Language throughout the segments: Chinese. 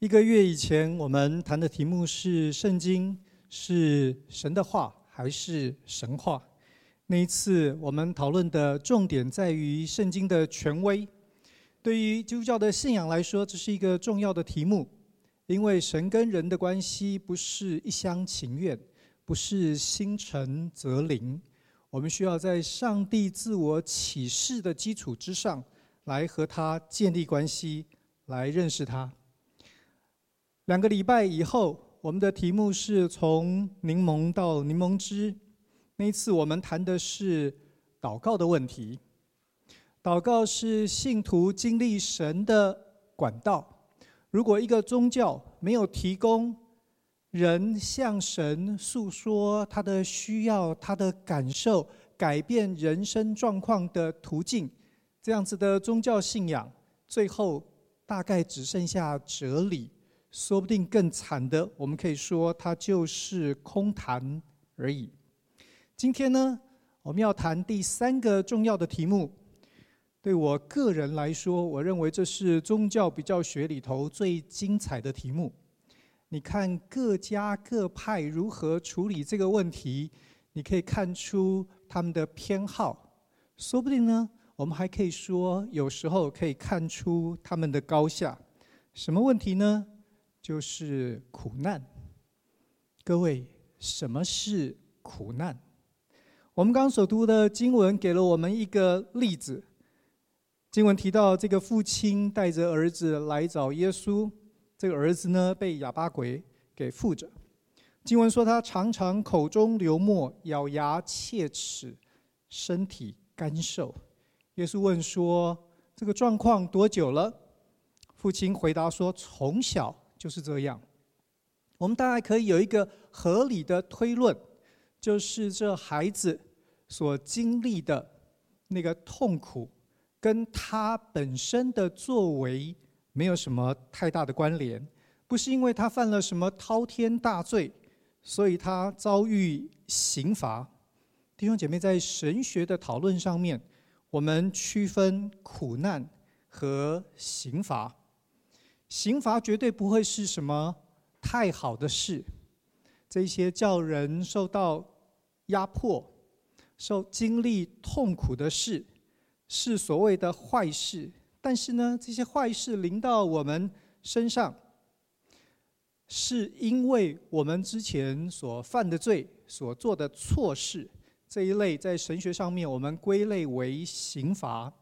一个月以前，我们谈的题目是“圣经是神的话还是神话”。那一次，我们讨论的重点在于圣经的权威。对于基督教的信仰来说，这是一个重要的题目，因为神跟人的关系不是一厢情愿，不是心诚则灵。我们需要在上帝自我启示的基础之上，来和他建立关系，来认识他。两个礼拜以后，我们的题目是从柠檬到柠檬汁。那一次我们谈的是祷告的问题。祷告是信徒经历神的管道。如果一个宗教没有提供人向神诉说他的需要、他的感受、改变人生状况的途径，这样子的宗教信仰，最后大概只剩下哲理。说不定更惨的，我们可以说它就是空谈而已。今天呢，我们要谈第三个重要的题目。对我个人来说，我认为这是宗教比较学里头最精彩的题目。你看各家各派如何处理这个问题，你可以看出他们的偏好。说不定呢，我们还可以说，有时候可以看出他们的高下。什么问题呢？就是苦难。各位，什么是苦难？我们刚所读的经文给了我们一个例子。经文提到，这个父亲带着儿子来找耶稣，这个儿子呢被哑巴鬼给附着。经文说他常常口中流沫，咬牙切齿，身体干瘦。耶稣问说：“这个状况多久了？”父亲回答说：“从小。”就是这样，我们大概可以有一个合理的推论，就是这孩子所经历的那个痛苦，跟他本身的作为没有什么太大的关联，不是因为他犯了什么滔天大罪，所以他遭遇刑罚。弟兄姐妹，在神学的讨论上面，我们区分苦难和刑罚。刑罚绝对不会是什么太好的事，这些叫人受到压迫、受经历痛苦的事，是所谓的坏事。但是呢，这些坏事临到我们身上，是因为我们之前所犯的罪、所做的错事，这一类在神学上面我们归类为刑罚。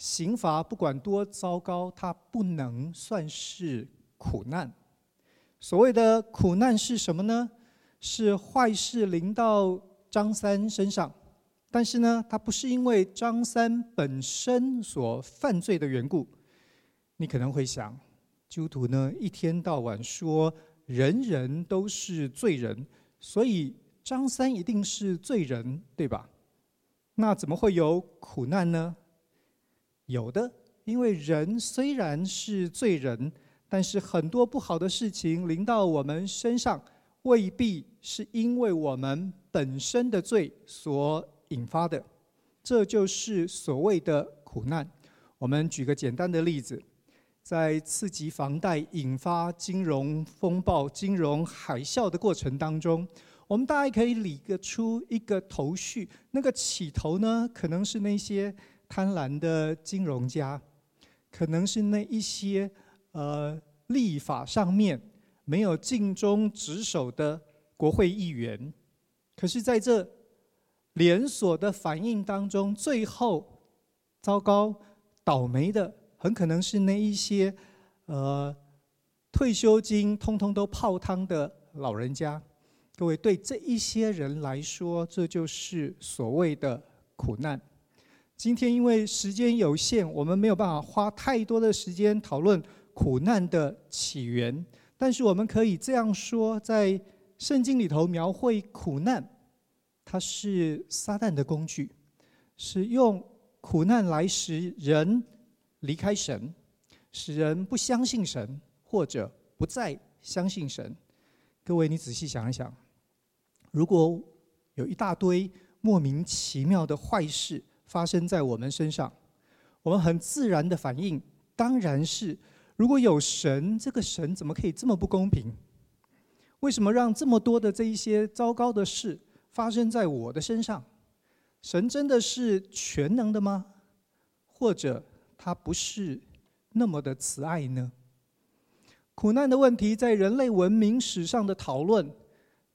刑罚不管多糟糕，它不能算是苦难。所谓的苦难是什么呢？是坏事临到张三身上，但是呢，它不是因为张三本身所犯罪的缘故。你可能会想，基督徒呢一天到晚说人人都是罪人，所以张三一定是罪人，对吧？那怎么会有苦难呢？有的，因为人虽然是罪人，但是很多不好的事情临到我们身上，未必是因为我们本身的罪所引发的，这就是所谓的苦难。我们举个简单的例子，在次级房贷引发金融风暴、金融海啸的过程当中，我们大概可以理个出一个头绪，那个起头呢，可能是那些。贪婪的金融家，可能是那一些呃立法上面没有尽忠职守的国会议员。可是，在这连锁的反应当中，最后糟糕倒霉的，很可能是那一些呃退休金通通都泡汤的老人家。各位，对这一些人来说，这就是所谓的苦难。今天因为时间有限，我们没有办法花太多的时间讨论苦难的起源。但是我们可以这样说，在圣经里头描绘苦难，它是撒旦的工具，是用苦难来使人离开神，使人不相信神，或者不再相信神。各位，你仔细想一想，如果有一大堆莫名其妙的坏事，发生在我们身上，我们很自然的反应当然是：如果有神，这个神怎么可以这么不公平？为什么让这么多的这一些糟糕的事发生在我的身上？神真的是全能的吗？或者他不是那么的慈爱呢？苦难的问题在人类文明史上的讨论，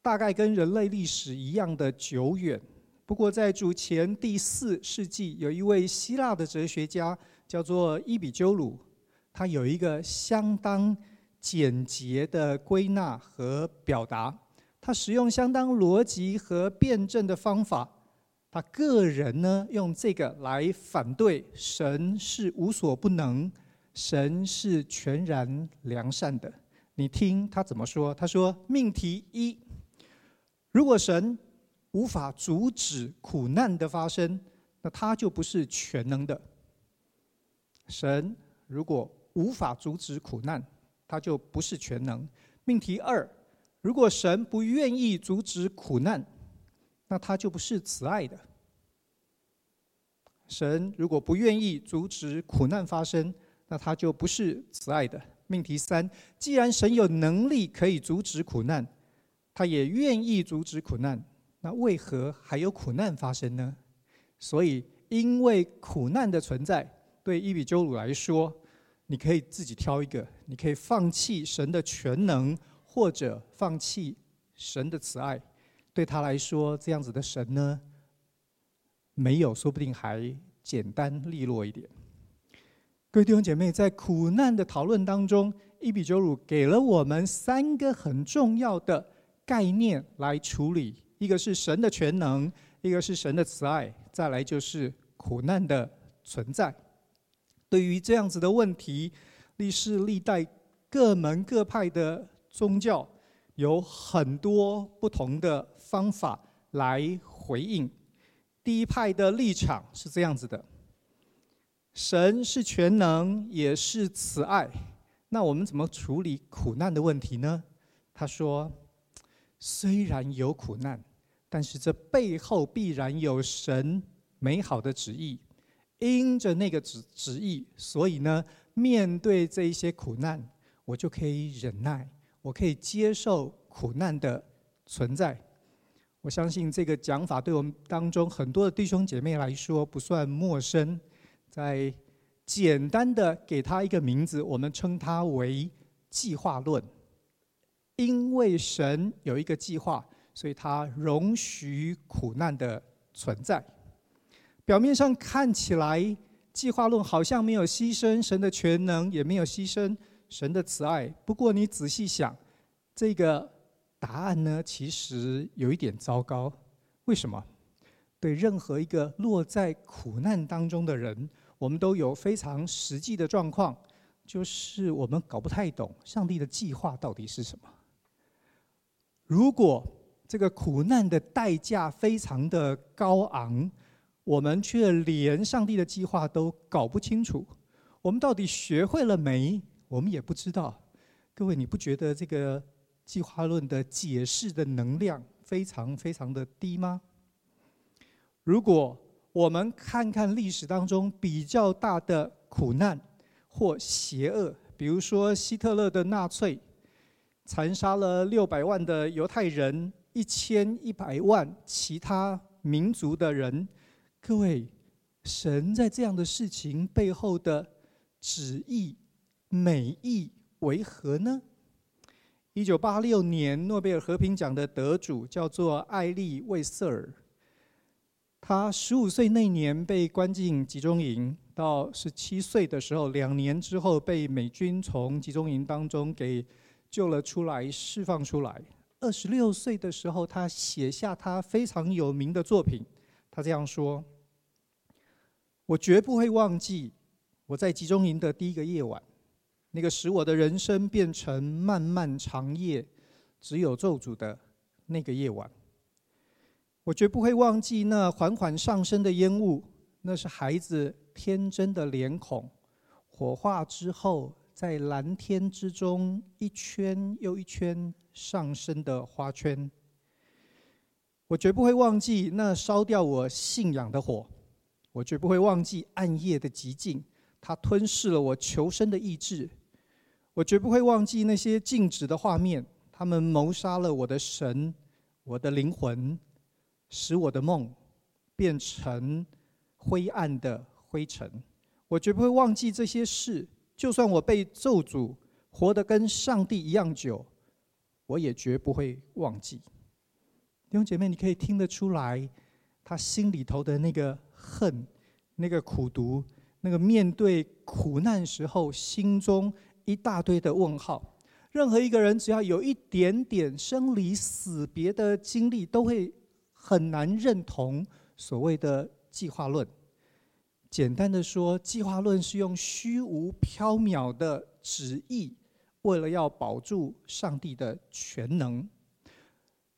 大概跟人类历史一样的久远。不过在主前第四世纪，有一位希腊的哲学家叫做伊比鸠鲁，他有一个相当简洁的归纳和表达，他使用相当逻辑和辩证的方法。他个人呢，用这个来反对神是无所不能，神是全然良善的。你听他怎么说？他说：命题一，如果神无法阻止苦难的发生，那他就不是全能的。神如果无法阻止苦难，他就不是全能。命题二：如果神不愿意阻止苦难，那他就不是慈爱的。神如果不愿意阻止苦难发生，那他就不是慈爱的。命题三：既然神有能力可以阻止苦难，他也愿意阻止苦难，那为何还有苦难发生呢？所以，因为苦难的存在，对伊比鸠鲁来说。你可以自己挑一个，你可以放弃神的全能，或者放弃神的慈爱。对他来说，这样子的神呢，没有，说不定还简单利落一点。各位弟兄姐妹，在苦难的讨论当中，伊比鸠鲁给了我们三个很重要的概念来处理：一个是神的全能，一个是神的慈爱，再来就是苦难的存在。对于这样子的问题，历世历代各门各派的宗教有很多不同的方法来回应。第一派的立场是这样子的：神是全能，也是慈爱。那我们怎么处理苦难的问题呢？他说：虽然有苦难，但是这背后必然有神美好的旨意。因着那个旨旨意，所以呢，面对这一些苦难，我就可以忍耐，我可以接受苦难的存在。我相信这个讲法对我们当中很多的弟兄姐妹来说不算陌生。在简单的给他一个名字，我们称它为计划论。因为神有一个计划，所以他容许苦难的存在。表面上看起来，计划论好像没有牺牲神的全能，也没有牺牲神的慈爱。不过你仔细想，这个答案呢，其实有一点糟糕。为什么？对任何一个落在苦难当中的人，我们都有非常实际的状况，就是我们搞不太懂上帝的计划到底是什么。如果这个苦难的代价非常的高昂，我们却连上帝的计划都搞不清楚，我们到底学会了没？我们也不知道。各位，你不觉得这个计划论的解释的能量非常非常的低吗？如果我们看看历史当中比较大的苦难或邪恶，比如说希特勒的纳粹，残杀了六百万的犹太人，一千一百万其他民族的人。各位，神在这样的事情背后的旨意、美意为何呢？一九八六年诺贝尔和平奖的得主叫做艾利魏瑟尔，他十五岁那年被关进集中营，到十七岁的时候，两年之后被美军从集中营当中给救了出来，释放出来。二十六岁的时候，他写下他非常有名的作品，他这样说。我绝不会忘记我在集中营的第一个夜晚，那个使我的人生变成漫漫长夜，只有咒诅的那个夜晚。我绝不会忘记那缓缓上升的烟雾，那是孩子天真的脸孔，火化之后在蓝天之中一圈又一圈上升的花圈。我绝不会忘记那烧掉我信仰的火。我绝不会忘记暗夜的寂静，它吞噬了我求生的意志。我绝不会忘记那些静止的画面。他们谋杀了我的神，我的灵魂，使我的梦变成灰暗的灰尘。我绝不会忘记这些事，就算我被咒诅，活得跟上帝一样久，我也绝不会忘记。弟兄姐妹，你可以听得出来，他心里头的那个恨，那个苦毒，那个面对苦难时候心中一大堆的问号。任何一个人只要有一点点生离死别的经历，都会很难认同所谓的计划论。简单的说，计划论是用虚无缥缈的旨意，为了要保住上帝的全能，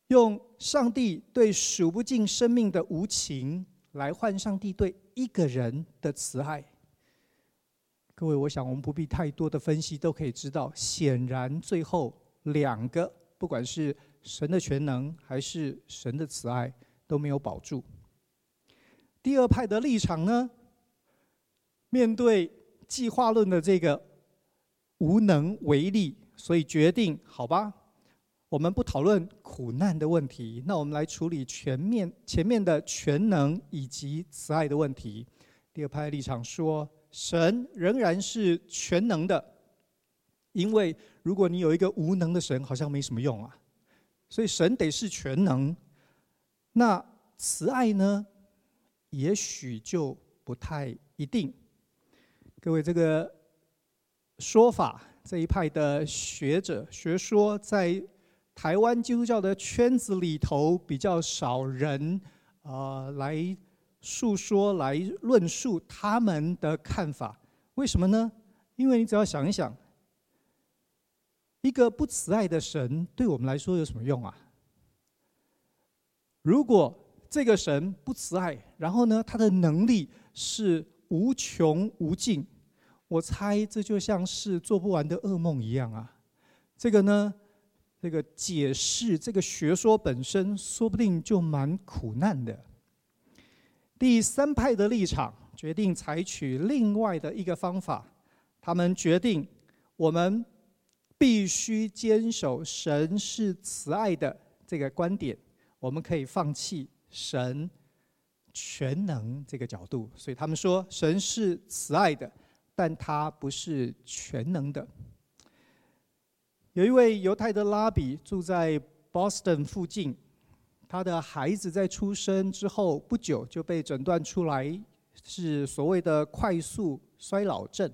用上帝对数不尽生命的无情来换上帝对一个人的慈爱。各位，我想我们不必太多的分析，都可以知道，显然最后两个，不管是神的全能还是神的慈爱，都没有保住。第二派的立场呢，面对计划论的这个无能为力，所以决定好吧，我们不讨论苦难的问题，那我们来处理全面前面的全能以及慈爱的问题。第二派立场说，神仍然是全能的，因为如果你有一个无能的神，好像没什么用啊。所以神得是全能，那慈爱呢？也许就不太一定。各位，这个说法这一派的学者学说，在台湾基督教的圈子里头比较少人啊、呃、来述说、来论述他们的看法。为什么呢？因为你只要想一想，一个不慈爱的神对我们来说有什么用啊？如果这个神不慈爱，然后呢，他的能力是无穷无尽。我猜这就像是做不完的噩梦一样啊！这个呢，这个解释这个学说本身，说不定就蛮苦难的。第三派的立场决定采取另外的一个方法，他们决定我们必须坚守神是慈爱的这个观点，我们可以放弃神全能这个角度，所以他们说神是慈爱的。但他不是全能的。有一位犹太的拉比住在 Boston 附近，他的孩子在出生之后不久就被诊断出来是所谓的快速衰老症。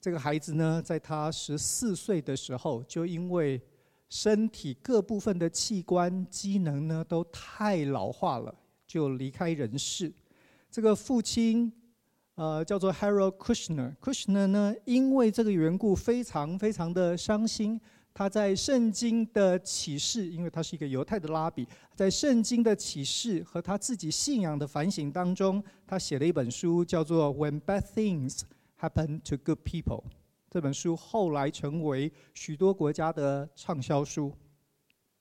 这个孩子呢，在他十四岁的时候，就因为身体各部分的器官机能呢都太老化了，就离开人世。这个父亲。呃，叫做 Harold Kushner。Kushner 呢，因为这个缘故，非常非常的伤心。他在圣经的启示，因为他是一个犹太的拉比，在圣经的启示和他自己信仰的反省当中，他写了一本书，叫做《When Bad Things Happen to Good People》。这本书后来成为许多国家的畅销书。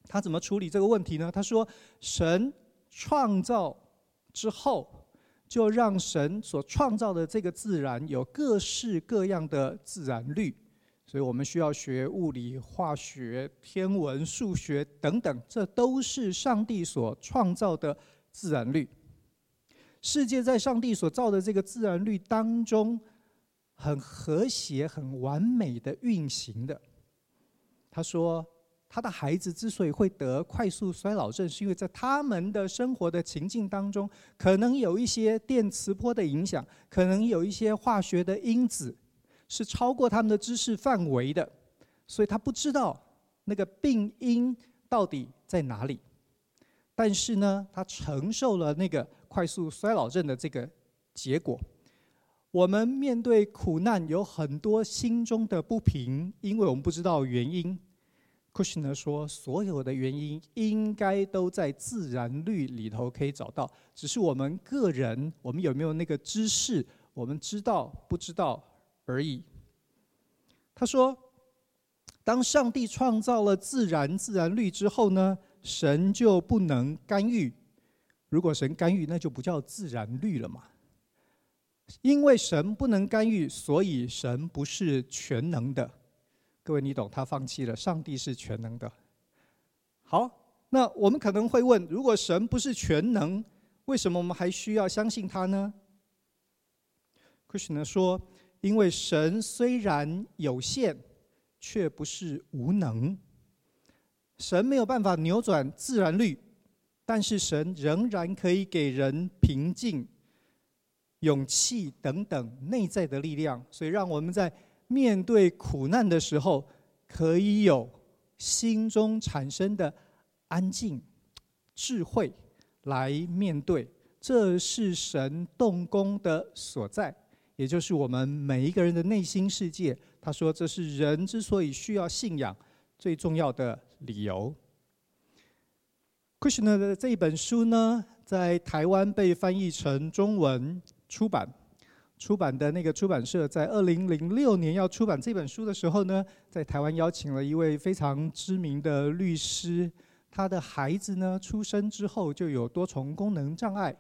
他怎么处理这个问题呢？他说：神创造之后。就让神所创造的这个自然有各式各样的自然律，所以我们需要学物理、化学、天文、数学等等，这都是上帝所创造的自然律。世界在上帝所造的这个自然律当中，很和谐、很完美的运行的。他说。他的孩子之所以会得快速衰老症，是因为在他们的生活的情境当中，可能有一些电磁波的影响，可能有一些化学的因子是超过他们的知识范围的，所以他不知道那个病因到底在哪里。但是呢，他承受了那个快速衰老症的这个结果。我们面对苦难有很多心中的不平，因为我们不知道原因。Kushner 说：“所有的原因应该都在自然律里头可以找到，只是我们个人，我们有没有那个知识，我们知道不知道而已。”他说：“当上帝创造了自然自然律之后呢，神就不能干预。如果神干预，那就不叫自然律了嘛。因为神不能干预，所以神不是全能的。”各位，你懂？他放弃了。上帝是全能的。好，那我们可能会问：如果神不是全能，为什么我们还需要相信他呢？Kushner 说：因为神虽然有限，却不是无能。神没有办法扭转自然律，但是神仍然可以给人平静、勇气等等内在的力量，所以让我们在。面对苦难的时候，可以有心中产生的安静、智慧来面对，这是神动工的所在，也就是我们每一个人的内心世界。他说，这是人之所以需要信仰最重要的理由。Krishna 的这一本书呢，在台湾被翻译成中文出版。出版的那个出版社在二零零六年要出版这本书的时候呢，在台湾邀请了一位非常知名的律师，他的孩子呢出生之后就有多重功能障碍，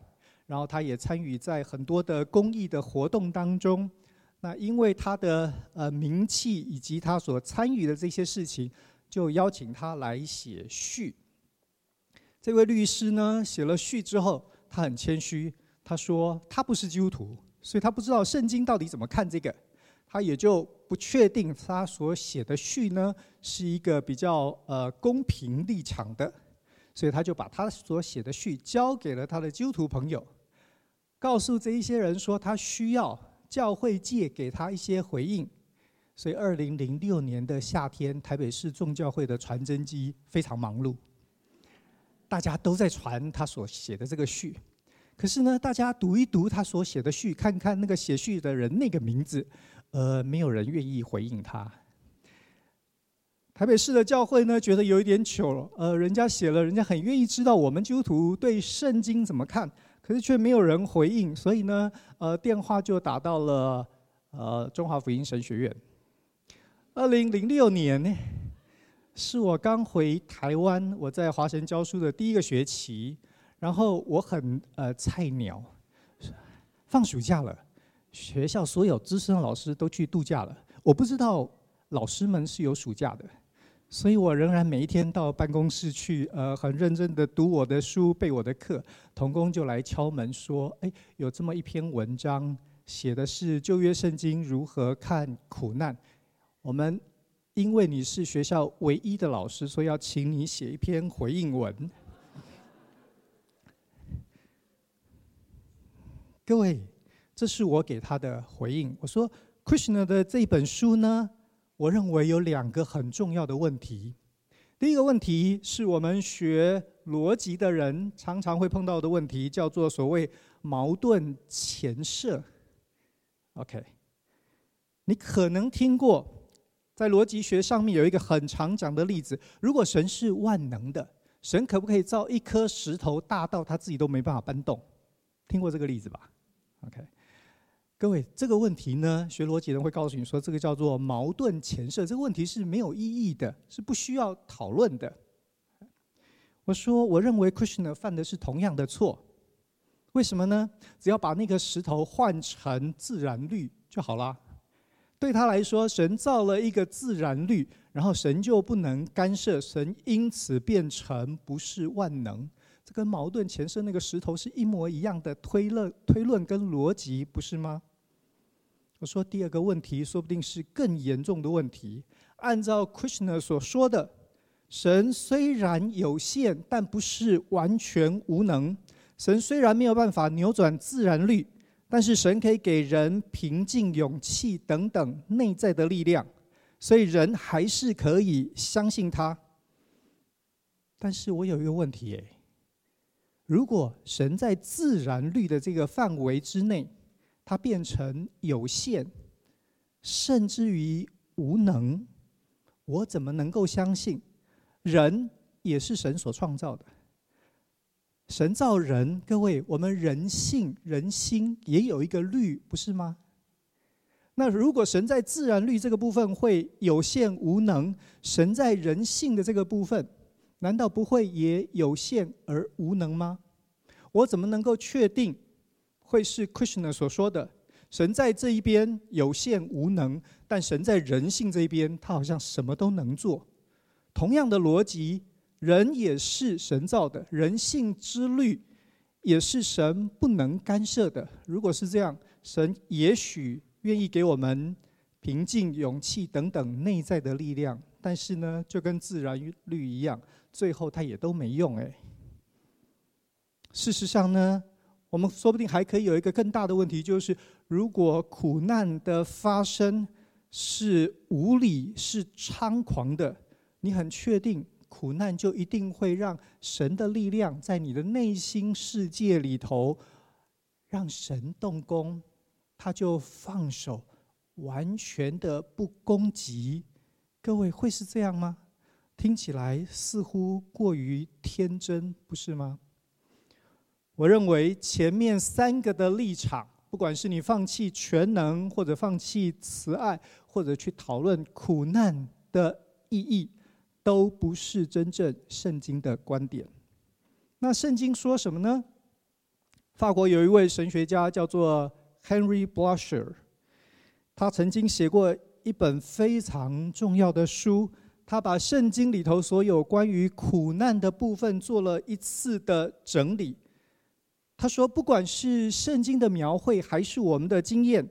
然后他也参与在很多的公益的活动当中。那因为他的呃名气以及他所参与的这些事情，就邀请他来写序。这位律师呢写了序之后，他很谦虚，他说他不是基督徒。所以他不知道圣经到底怎么看这个，他也就不确定他所写的序呢是一个比较呃公平立场的，所以他就把他所写的序交给了他的基督徒朋友，告诉这一些人说他需要教会界给他一些回应。所以二零零六年的夏天，台北市众教会的传真机非常忙碌，大家都在传他所写的这个序。可是呢，大家读一读他所写的序，看看那个写序的人那个名字，呃，没有人愿意回应他。台北市的教会呢，觉得有一点糗，呃，人家写了，人家很愿意知道我们基督徒对圣经怎么看，可是却没有人回应，所以呢，呃，电话就打到了呃中华福音神学院。二零零六年呢，是我刚回台湾，我在华神教书的第一个学期。然后我很呃菜鸟，放暑假了，学校所有资深老师都去度假了。我不知道老师们是有暑假的，所以我仍然每一天到办公室去，呃，很认真的读我的书、背我的课。童工就来敲门说：“哎，有这么一篇文章，写的是旧约圣经如何看苦难。我们因为你是学校唯一的老师，所以要请你写一篇回应文。”各位，这是我给他的回应。我说，Krishna 的这一本书呢，我认为有两个很重要的问题。第一个问题是我们学逻辑的人常常会碰到的问题，叫做所谓矛盾前设。OK，你可能听过，在逻辑学上面有一个很常讲的例子：如果神是万能的，神可不可以造一颗石头大到他自己都没办法搬动？听过这个例子吧？OK，各位，这个问题呢，学逻辑人会告诉你说，这个叫做矛盾前设，这个问题是没有意义的，是不需要讨论的。我说，我认为 Krishna 犯的是同样的错，为什么呢？只要把那个石头换成自然律就好了。对他来说，神造了一个自然律，然后神就不能干涉，神因此变成不是万能。跟矛盾前身那个石头是一模一样的推论、推论跟逻辑，不是吗？我说第二个问题，说不定是更严重的问题。按照 Kushner 所说的，神虽然有限，但不是完全无能。神虽然没有办法扭转自然律，但是神可以给人平静、勇气等等内在的力量，所以人还是可以相信他。但是我有一个问题，诶。如果神在自然律的这个范围之内，它变成有限，甚至于无能，我怎么能够相信人也是神所创造的？神造人，各位，我们人性、人心也有一个律，不是吗？那如果神在自然律这个部分会有限无能，神在人性的这个部分，难道不会也有限而无能吗？我怎么能够确定会是 Krishna 所说的，神在这一边有限无能，但神在人性这一边，他好像什么都能做。同样的逻辑，人也是神造的，人性之律也是神不能干涉的。如果是这样，神也许愿意给我们平静、勇气等等内在的力量，但是呢，就跟自然律一样，最后它也都没用哎。事实上呢，我们说不定还可以有一个更大的问题，就是如果苦难的发生是无理、是猖狂的，你很确定苦难就一定会让神的力量在你的内心世界里头让神动工，他就放手，完全的不攻击？各位会是这样吗？听起来似乎过于天真，不是吗？我认为前面三个的立场，不管是你放弃全能，或者放弃慈爱，或者去讨论苦难的意义，都不是真正圣经的观点。那圣经说什么呢？法国有一位神学家叫做 Henry Blocher，他曾经写过一本非常重要的书，他把圣经里头所有关于苦难的部分做了一次的整理。他说：“不管是圣经的描绘，还是我们的经验，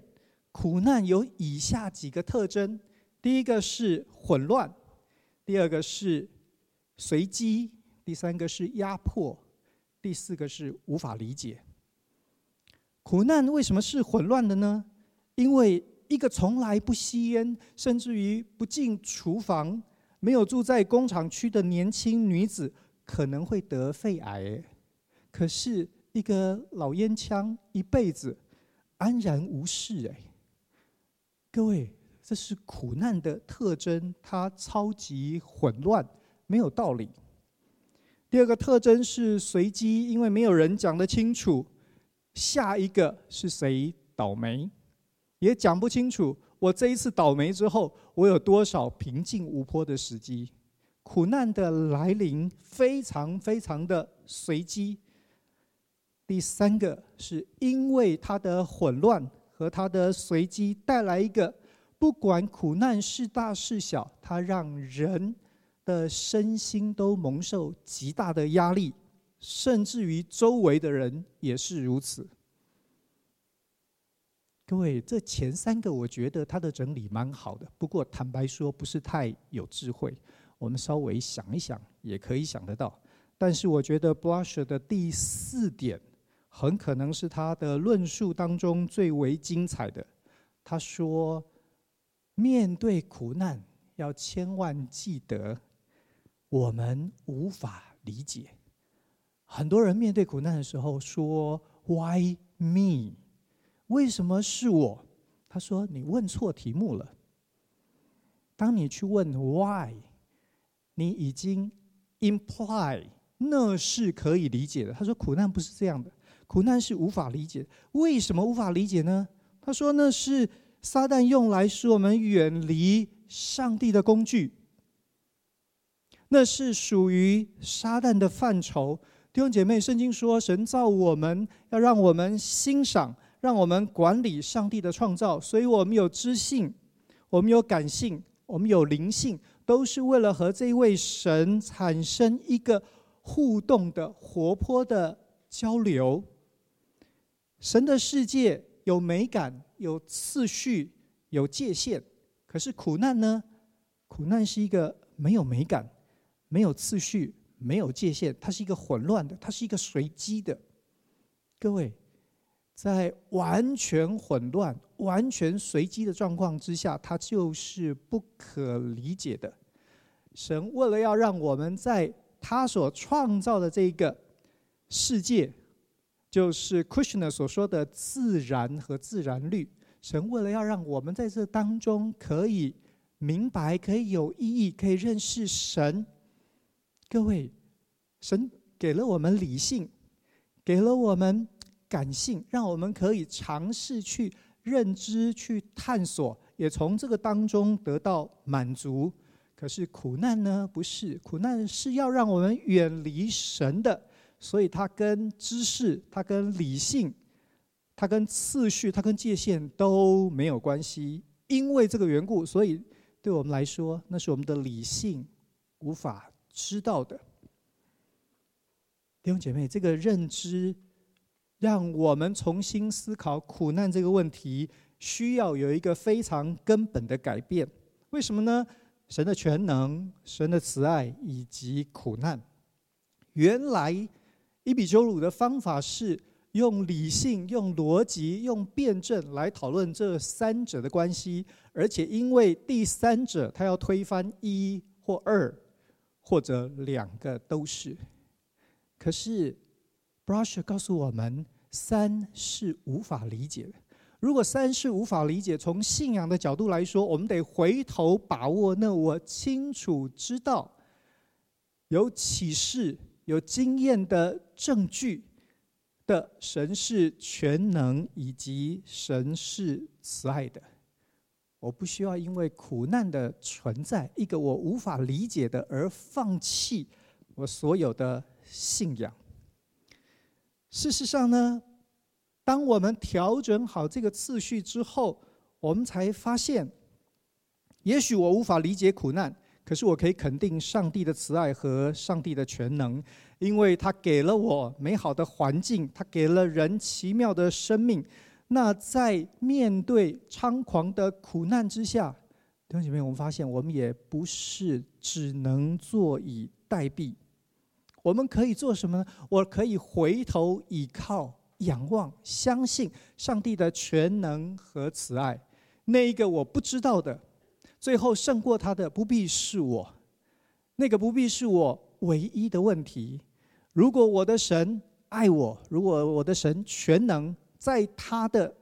苦难有以下几个特征：第一个是混乱，第二个是随机，第三个是压迫，第四个是无法理解。苦难为什么是混乱的呢？因为一个从来不吸烟，甚至于不进厨房，没有住在工厂区的年轻女子，可能会得肺癌。可是。”一个老烟枪一辈子安然无事哎，各位，这是苦难的特征，它超级混乱，没有道理。第二个特征是随机，因为没有人讲得清楚下一个是谁倒霉，也讲不清楚我这一次倒霉之后，我有多少平静无波的时机。苦难的来临非常非常的随机。第三个是因为它的混乱和它的随机带来一个，不管苦难是大是小，它让人的身心都蒙受极大的压力，甚至于周围的人也是如此。各位，这前三个我觉得他的整理蛮好的，不过坦白说不是太有智慧。我们稍微想一想也可以想得到，但是我觉得 Blusher 的第四点。很可能是他的论述当中最为精彩的。他说：“面对苦难，要千万记得，我们无法理解。很多人面对苦难的时候说：‘Why me？’ 为什么是我？”他说：“你问错题目了。当你去问 ‘Why’，你已经 imply 那是可以理解的。”他说：“苦难不是这样的。”苦难是无法理解，为什么无法理解呢？他说：“那是撒旦用来使我们远离上帝的工具，那是属于撒旦的范畴。”弟兄姐妹，圣经说，神造我们要让我们欣赏，让我们管理上帝的创造，所以我们有知性，我们有感性，我们有灵性，都是为了和这一位神产生一个互动的、活泼的交流。神的世界有美感、有次序、有界限，可是苦难呢？苦难是一个没有美感、没有次序、没有界限，它是一个混乱的，它是一个随机的。各位，在完全混乱、完全随机的状况之下，它就是不可理解的。神为了要让我们在他所创造的这个世界。就是 Krishna 所说的自然和自然律，神为了要让我们在这当中可以明白、可以有意义、可以认识神。各位，神给了我们理性，给了我们感性，让我们可以尝试去认知、去探索，也从这个当中得到满足。可是苦难呢？不是，苦难是要让我们远离神的。所以，它跟知识，它跟理性，它跟次序、它跟界限都没有关系。因为这个缘故，所以对我们来说，那是我们的理性无法知道的。弟兄姐妹，这个认知让我们重新思考苦难这个问题，需要有一个非常根本的改变。为什么呢？神的全能、神的慈爱以及苦难，原来伊比鸠鲁的方法是用理性、用逻辑、用辩证来讨论这三者的关系，而且因为第三者他要推翻一或二或者两个都是。可是，Brasher 告诉我们，三是无法理解的。如果三是无法理解，从信仰的角度来说，我们得回头把握那我清楚知道、有启示、有经验的证据的神是全能以及神是慈爱的。我不需要因为苦难的存在，一个我无法理解的而放弃我所有的。信仰。事实上呢，当我们调整好这个次序之后，我们才发现，也许我无法理解苦难，可是我可以肯定上帝的慈爱和上帝的全能，因为他给了我美好的环境，他给了人奇妙的生命。那在面对猖狂的苦难之下，弟兄姐妹，我们发现我们也不是只能坐以待毙。我们可以做什么呢？我可以回头倚靠、仰望、相信上帝的全能和慈爱。那一个我不知道的，最后胜过他的不必是我，那个不必是我唯一的问题。如果我的神爱我，如果我的神全能，在他的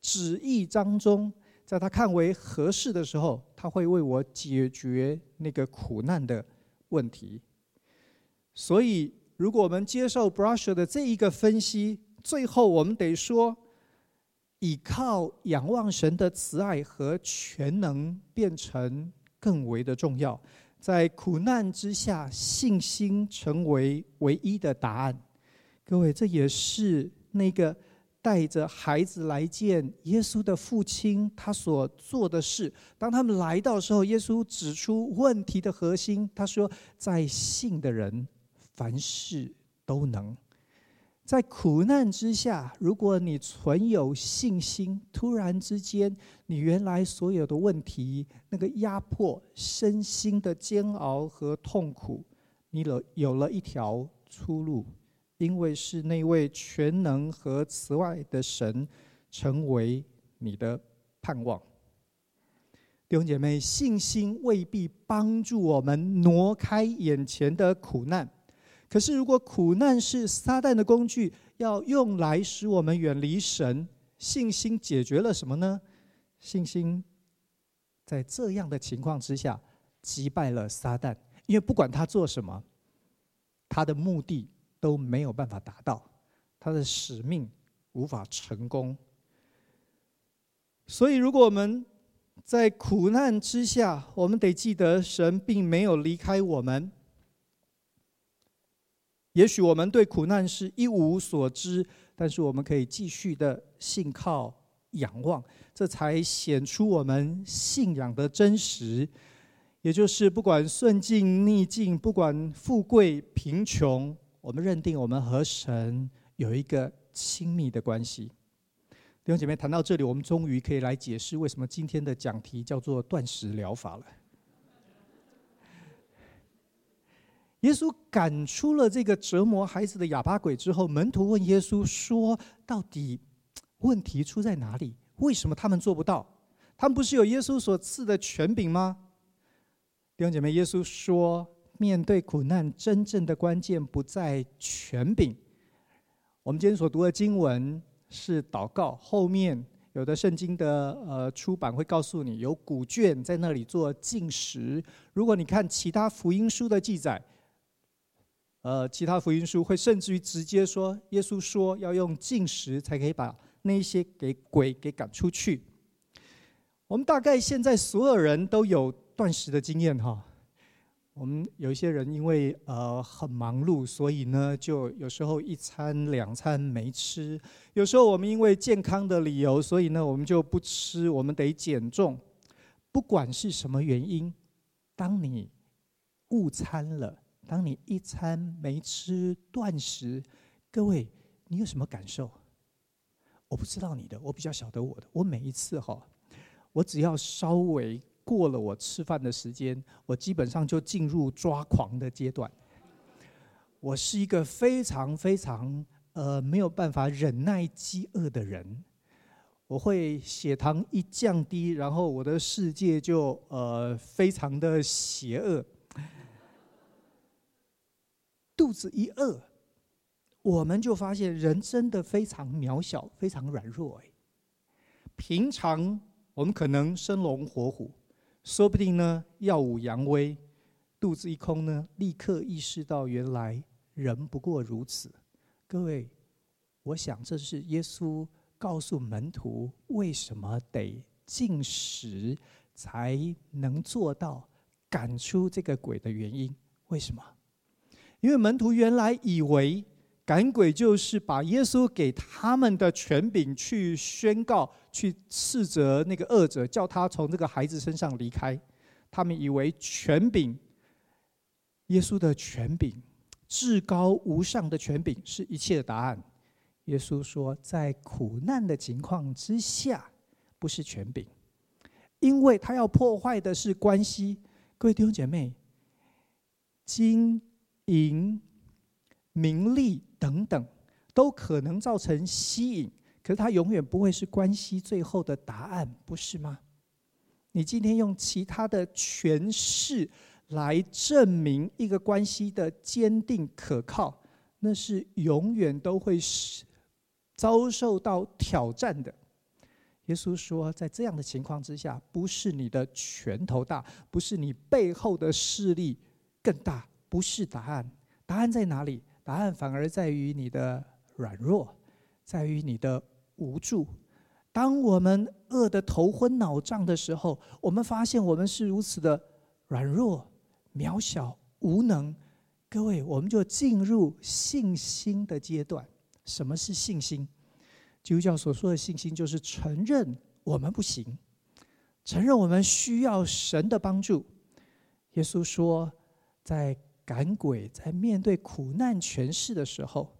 旨意当中，在他看为合适的时候，他会为我解决那个苦难的问题。所以，如果我们接受 brush 的这一个分析，最后我们得说，倚靠、仰望神的慈爱和全能变成更为的重要。在苦难之下，信心成为唯一的答案。各位，这也是那个带着孩子来见耶稣的父亲他所做的事。当他们来到的时候，耶稣指出问题的核心，他说：“在信的人。”凡事都能，在苦难之下，如果你存有信心，突然之间，你原来所有的问题，那个压迫、身心的煎熬和痛苦，你了有了一条出路，因为是那位全能和慈爱的神成为你的盼望。弟兄姐妹，信心未必帮助我们挪开眼前的苦难。可是，如果苦难是撒旦的工具，要用来使我们远离神，信心解决了什么呢？信心在这样的情况之下击败了撒旦，因为不管他做什么，他的目的都没有办法达到，他的使命无法成功。所以，如果我们在苦难之下，我们得记得神并没有离开我们。也许我们对苦难是一无所知，但是我们可以继续的信靠、仰望，这才显出我们信仰的真实。也就是不管顺境逆境，不管富贵贫穷，我们认定我们和神有一个亲密的关系。弟兄姐妹，谈到这里，我们终于可以来解释为什么今天的讲题叫做断食疗法了。耶稣赶出了这个折磨孩子的哑巴鬼之后，门徒问耶稣说：“到底问题出在哪里？为什么他们做不到？他们不是有耶稣所赐的权柄吗？”弟兄姐妹，耶稣说：“面对苦难，真正的关键不在权柄。”我们今天所读的经文是祷告，后面有的圣经的呃出版会告诉你有古卷在那里做禁食。如果你看其他福音书的记载。呃，其他福音书会甚至于直接说，耶稣说要用禁食才可以把那些给鬼给赶出去。我们大概现在所有人都有断食的经验哈。我们有一些人因为呃很忙碌，所以呢，就有时候一餐两餐没吃。有时候我们因为健康的理由，所以呢，我们就不吃，我们得减重。不管是什么原因，当你误餐了，当你一餐没吃断食，各位，你有什么感受？我不知道你的，我比较晓得我的。我每一次哈，我只要稍微。过了我吃饭的时间，我基本上就进入抓狂的阶段。我是一个非常非常呃没有办法忍耐饥饿的人，我会血糖一降低，然后我的世界就呃非常的邪恶。肚子一饿，我们就发现人真的非常渺小，非常软弱。哎，平常我们可能生龙活虎。说不定呢，耀武扬威，肚子一空呢，立刻意识到原来人不过如此。各位，我想这是耶稣告诉门徒为什么得进食才能做到赶出这个鬼的原因。为什么？因为门徒原来以为。赶鬼就是把耶稣给他们的权柄去宣告、去斥责那个恶者，叫他从这个孩子身上离开。他们以为权柄，耶稣的权柄，至高无上的权柄是一切的答案。耶稣说，在苦难的情况之下，不是权柄，因为他要破坏的是关系。各位弟兄姐妹，金银。名利等等，都可能造成吸引，可是它永远不会是关系最后的答案，不是吗？你今天用其他的诠释来证明一个关系的坚定可靠，那是永远都会是遭受到挑战的。耶稣说，在这样的情况之下，不是你的拳头大，不是你背后的势力更大，不是答案。答案在哪里？答案反而在于你的软弱，在于你的无助。当我们饿得头昏脑胀的时候，我们发现我们是如此的软弱、渺小、无能。各位，我们就进入信心的阶段。什么是信心？基督教所说的信心，就是承认我们不行，承认我们需要神的帮助。耶稣说，在赶鬼在面对苦难权势的时候，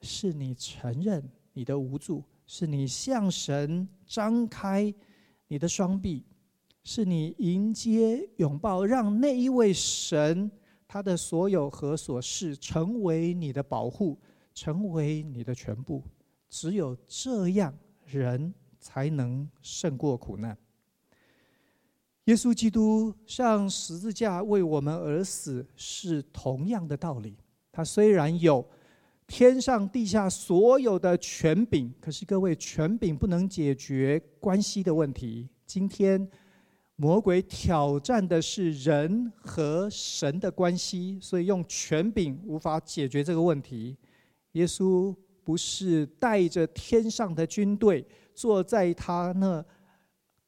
是你承认你的无助，是你向神张开你的双臂，是你迎接拥抱，让那一位神他的所有和所事成为你的保护，成为你的全部。只有这样，人才能胜过苦难。耶稣基督上十字架为我们而死，是同样的道理。他虽然有天上地下所有的权柄，可是各位，权柄不能解决关系的问题。今天魔鬼挑战的是人和神的关系，所以用权柄无法解决这个问题。耶稣不是带着天上的军队坐在他那。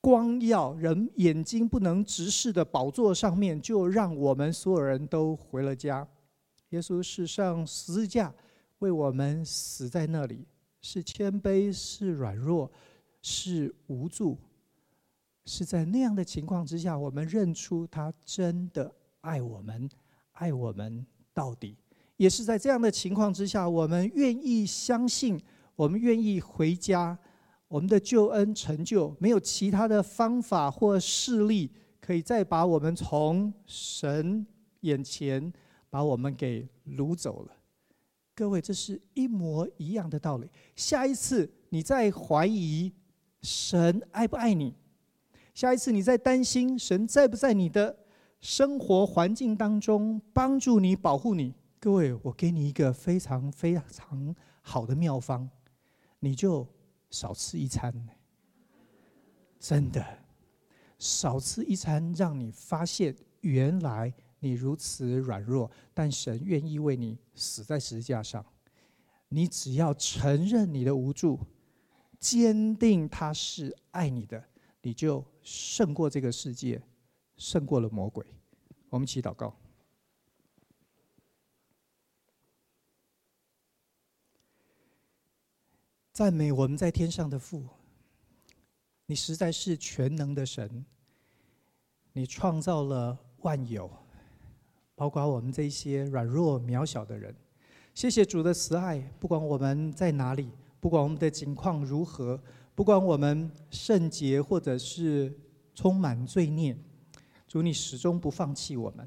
光耀人眼睛不能直视的宝座上面，就让我们所有人都回了家。耶稣是上十字架为我们死在那里，是谦卑，是软弱，是无助，是在那样的情况之下，我们认出他真的爱我们，爱我们到底。也是在这样的情况之下，我们愿意相信，我们愿意回家。我们的救恩成就，没有其他的方法或势力可以再把我们从神眼前把我们给掳走了。各位，这是一模一样的道理。下一次你再怀疑神爱不爱你，下一次你再担心神在不在你的生活环境当中帮助你、保护你，各位，我给你一个非常非常好的妙方，你就。少吃一餐，真的，少吃一餐，让你发现原来你如此软弱，但神愿意为你死在十字架上。你只要承认你的无助，坚定他是爱你的，你就胜过这个世界，胜过了魔鬼。我们一起祷告。赞美我们在天上的父，你实在是全能的神。你创造了万有，包括我们这些软弱渺小的人。谢谢主的慈爱，不管我们在哪里，不管我们的境况如何，不管我们圣洁或者是充满罪孽，主你始终不放弃我们。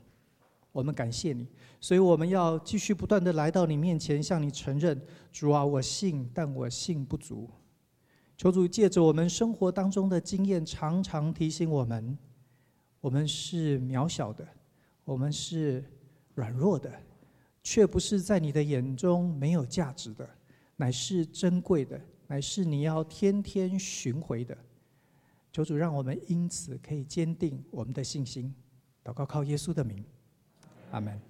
我们感谢你，所以我们要继续不断的来到你面前，向你承认：主啊，我信，但我信不足。求主借着我们生活当中的经验，常常提醒我们：我们是渺小的，我们是软弱的，却不是在你的眼中没有价值的，乃是珍贵的，乃是你要天天寻回的。求主让我们因此可以坚定我们的信心。祷告靠耶稣的名。阿门。